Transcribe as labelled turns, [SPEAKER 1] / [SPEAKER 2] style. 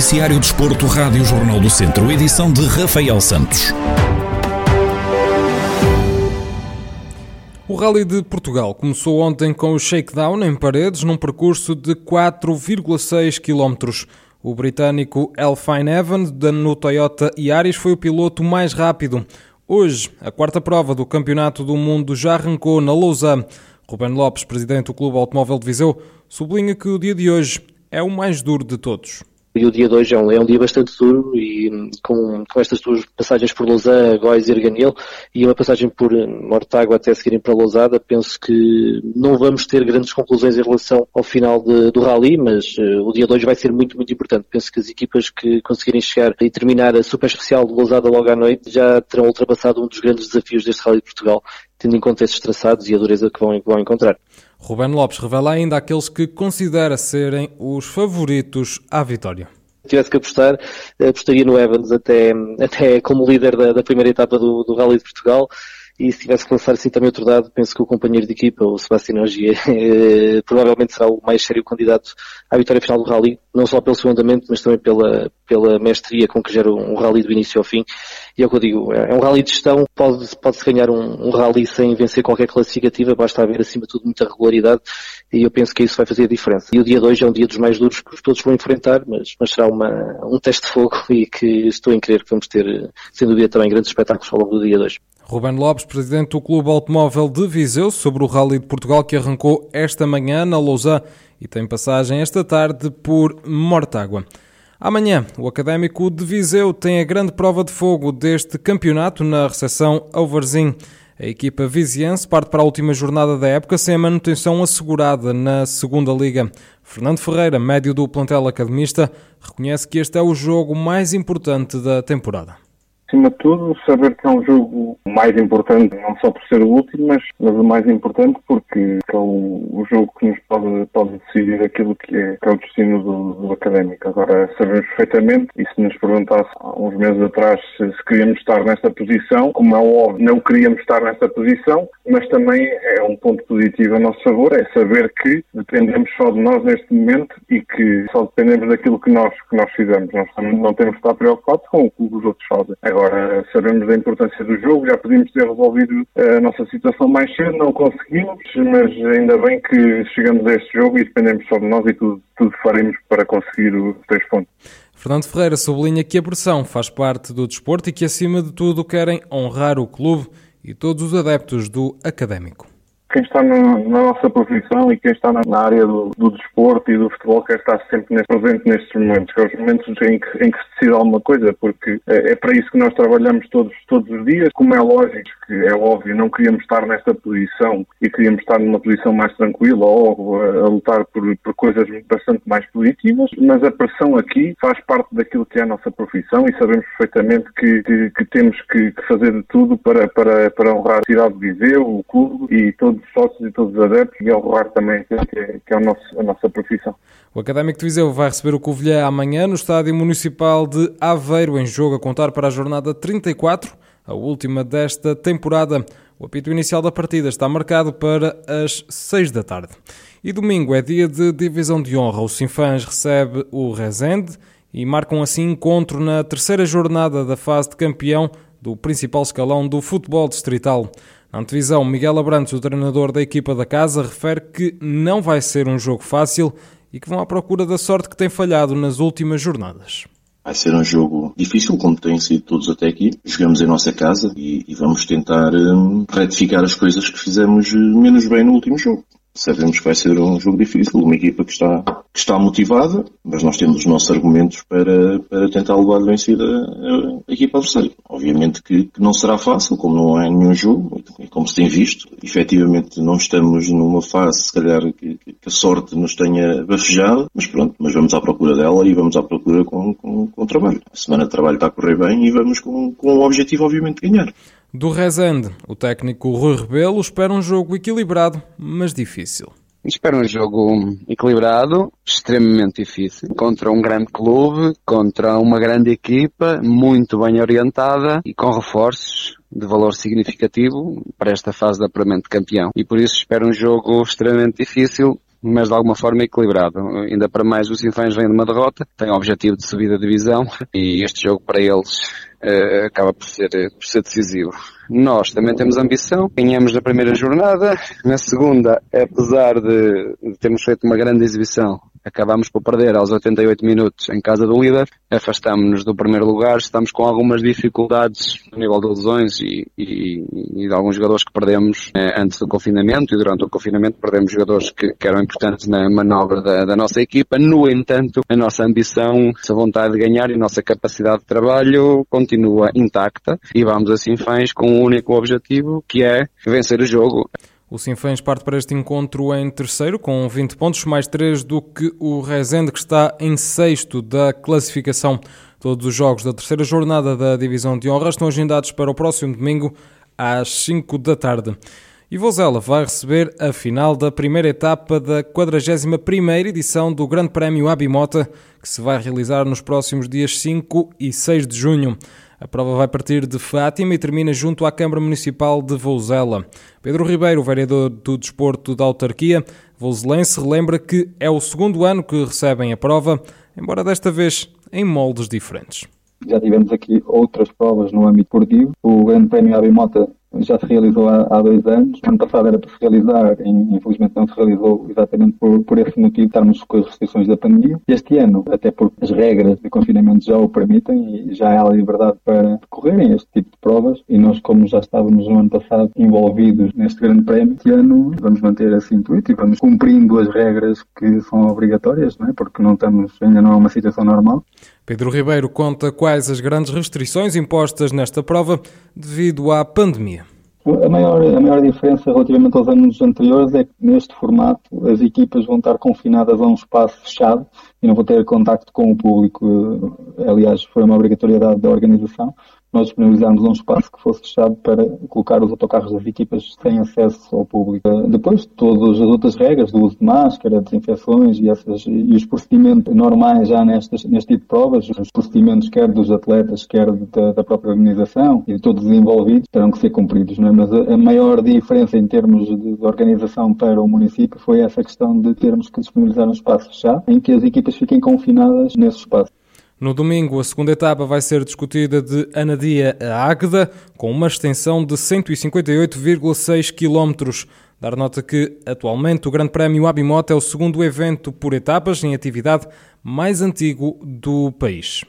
[SPEAKER 1] Noticiário Desporto, Rádio Jornal do Centro, edição de Rafael Santos.
[SPEAKER 2] O Rally de Portugal começou ontem com o shakedown em paredes num percurso de 4,6 km. O britânico Elfine Evans, no Toyota Yaris, foi o piloto mais rápido. Hoje, a quarta prova do Campeonato do Mundo já arrancou na Lausanne. Ruben Lopes, presidente do Clube Automóvel de Viseu, sublinha que o dia de hoje é o mais duro de todos.
[SPEAKER 3] E o dia de hoje é um, é um dia bastante duro e com, com estas duas passagens por Lausanne, Góis e Arganil e uma passagem por Mortágua até seguirem para Lousada, penso que não vamos ter grandes conclusões em relação ao final de, do rally, mas uh, o dia de hoje vai ser muito, muito importante. Penso que as equipas que conseguirem chegar e terminar a super especial de Lousada logo à noite já terão ultrapassado um dos grandes desafios deste rally de Portugal, tendo em conta esses traçados e a dureza que vão, que vão encontrar.
[SPEAKER 2] Ruben Lopes revela ainda aqueles que considera serem os favoritos à vitória.
[SPEAKER 3] Se tivesse que apostar, apostaria no Evans até, até como líder da, da primeira etapa do, do Rally de Portugal e se tivesse que lançar assim também outro dado, penso que o companheiro de equipa, o Sebastião Ogier, eh, provavelmente será o mais sério candidato à vitória final do Rally, não só pelo seu andamento, mas também pela, pela mestria com que gera um Rally do início ao fim. E é o que eu digo, é um Rally de gestão, pode-se pode ganhar um, um Rally sem vencer qualquer classificativa, basta haver acima de tudo muita regularidade e eu penso que isso vai fazer a diferença. E o dia de hoje é um dia dos mais duros que os todos vão enfrentar, mas, mas será uma, um teste de fogo e que estou em crer que vamos ter, sem dúvida, também grandes espetáculos ao longo do dia de hoje.
[SPEAKER 2] Ruben Lopes, presidente do Clube Automóvel de Viseu, sobre o Rally de Portugal que arrancou esta manhã na Lausanne e tem passagem esta tarde por Mortágua. Amanhã, o Académico de Viseu tem a grande prova de fogo deste campeonato na recepção ao Varzim. A equipa viziense parte para a última jornada da época sem a manutenção assegurada na segunda liga. Fernando Ferreira, médio do plantel academista, reconhece que este é o jogo mais importante da temporada
[SPEAKER 4] acima de tudo, saber que é um jogo mais importante, não só por ser o último, mas, mas o mais importante porque é o, o jogo que nos pode, pode decidir aquilo que é, que é o destino do, do, académico. Agora, sabemos perfeitamente, e se nos perguntasse há uns meses atrás se, se queríamos estar nesta posição, como é óbvio, não queríamos estar nesta posição, mas também é um ponto positivo a nosso favor, é saber que dependemos só de nós neste momento e que só dependemos daquilo que nós, que nós fizemos. Nós não temos que estar preocupados com o que os outros fazem. Agora, Agora, sabemos da importância do jogo, já podíamos ter resolvido a nossa situação mais cedo, não conseguimos, mas ainda bem que chegamos a este jogo e dependemos só de nós e tudo, tudo faremos para conseguir os três pontos.
[SPEAKER 2] Fernando Ferreira sublinha que a pressão faz parte do desporto e que, acima de tudo, querem honrar o clube e todos os adeptos do académico
[SPEAKER 4] quem está na, na, nossa profissão e quem está na, na área do, do, desporto e do futebol quer estar sempre nesse, presente nestes momentos, que é os momentos em que, em que se decide alguma coisa, porque é, é, para isso que nós trabalhamos todos, todos os dias. Como é lógico, que é óbvio, não queríamos estar nesta posição e queríamos estar numa posição mais tranquila ou a, a lutar por, por coisas bastante mais positivas, mas a pressão aqui faz parte daquilo que é a nossa profissão e sabemos perfeitamente que, que, que temos que, que, fazer de tudo para, para, para honrar a cidade de Viseu, o clube e todos os sócios e todos os adeptos e honrar também que, é, que é o nosso, a nossa profissão.
[SPEAKER 2] O Académico de Viseu vai receber o Covilhã amanhã no Estádio Municipal de Aveiro, em jogo a contar para a jornada 34, a última desta temporada. O apito inicial da partida está marcado para as 6 da tarde. E domingo é dia de divisão de honra. O Sinfãs recebe o Rezende e marcam assim encontro na terceira jornada da fase de campeão do principal escalão do futebol distrital. Na antevisão, Miguel Abrantes, o treinador da equipa da casa, refere que não vai ser um jogo fácil e que vão à procura da sorte que tem falhado nas últimas jornadas.
[SPEAKER 5] Vai ser um jogo difícil, como têm sido todos até aqui. Jogamos em nossa casa e, e vamos tentar um, retificar as coisas que fizemos hum, menos bem no último jogo. Sabemos que vai ser um jogo difícil, uma equipa que está, que está motivada, mas nós temos os nossos argumentos para, para tentar levar vencida a, a equipa adversária. Obviamente que, que, não será fácil, como não é nenhum jogo, como se tem visto. Efetivamente não estamos numa fase, se calhar, que, que a sorte nos tenha bafejado, mas pronto, mas vamos à procura dela e vamos à procura com, com, com o trabalho. A semana de trabalho está a correr bem e vamos com, com o objetivo, obviamente, de ganhar.
[SPEAKER 2] Do Rezende, o técnico Rui Rebelo espera um jogo equilibrado, mas difícil.
[SPEAKER 6] Espero um jogo equilibrado, extremamente difícil, contra um grande clube, contra uma grande equipa, muito bem orientada e com reforços de valor significativo para esta fase de apuramento de campeão. E por isso espero um jogo extremamente difícil, mas de alguma forma equilibrado. Ainda para mais, os Sinfãs vêm de uma derrota, têm o objetivo de subir a divisão e este jogo para eles uh, acaba por ser, por ser decisivo. Nós também temos ambição, ganhamos na primeira jornada, na segunda, apesar de termos feito uma grande exibição, acabamos por perder aos 88 minutos em casa do líder, afastamos-nos do primeiro lugar, estamos com algumas dificuldades no nível de lesões e, e, e de alguns jogadores que perdemos eh, antes do confinamento e durante o confinamento perdemos jogadores que, que eram importantes na manobra da, da, nossa equipa. No entanto, a nossa ambição, a vontade de ganhar e a nossa capacidade de trabalho continua intacta e vamos assim fãs com um único objetivo que é vencer o jogo.
[SPEAKER 2] O Sinfãs parte para este encontro em terceiro, com 20 pontos, mais 3 do que o Rezende, que está em sexto da classificação. Todos os jogos da terceira jornada da Divisão de Honra estão agendados para o próximo domingo, às 5 da tarde. E Vozela vai receber a final da primeira etapa da 41ª edição do Grande Prémio Abimota, que se vai realizar nos próximos dias 5 e 6 de junho. A prova vai partir de Fátima e termina junto à Câmara Municipal de Vouzela. Pedro Ribeiro, vereador do Desporto da Autarquia, vouzelense, relembra que é o segundo ano que recebem a prova, embora desta vez em moldes diferentes.
[SPEAKER 7] Já tivemos aqui outras provas no âmbito esportivo. O Grande Prémio Abimota já se realizou há, há, dois anos. Ano passado era para se realizar, infelizmente não se realizou exatamente por, por esse motivo, estarmos com as restrições da pandemia. Este ano, até porque as regras de confinamento já o permitem e já há liberdade para decorrerem este tipo de provas, e nós, como já estávamos no ano passado envolvidos neste grande prémio, este ano vamos manter esse intuito e vamos cumprindo as regras que são obrigatórias, não é? porque não estamos, ainda não é uma situação normal.
[SPEAKER 2] Pedro Ribeiro conta quais as grandes restrições impostas nesta prova devido à pandemia.
[SPEAKER 7] A maior, a maior diferença relativamente aos anos anteriores é que neste formato as equipas vão estar confinadas a um espaço fechado e não vão ter contacto com o público. Aliás, foi uma obrigatoriedade da organização nós disponibilizámos um espaço que fosse fechado para colocar os autocarros das equipas sem acesso ao público. Depois, todas as outras regras do uso de máscara, desinfecções e, essas, e os procedimentos normais já nestes, neste tipo de provas, os procedimentos quer dos atletas, quer da, da própria organização e de todos os envolvidos, terão que ser cumpridos. É? Mas a, a maior diferença em termos de, de, organização para o município foi essa questão de termos que disponibilizar um espaço fechado em que as equipas fiquem confinadas nesse espaço.
[SPEAKER 2] No domingo, a segunda etapa vai ser discutida de Anadia a Águeda, com uma extensão de 158,6 km. Dar nota que, atualmente, o Grande Prémio Abimota é o segundo evento por etapas em atividade mais antigo do país.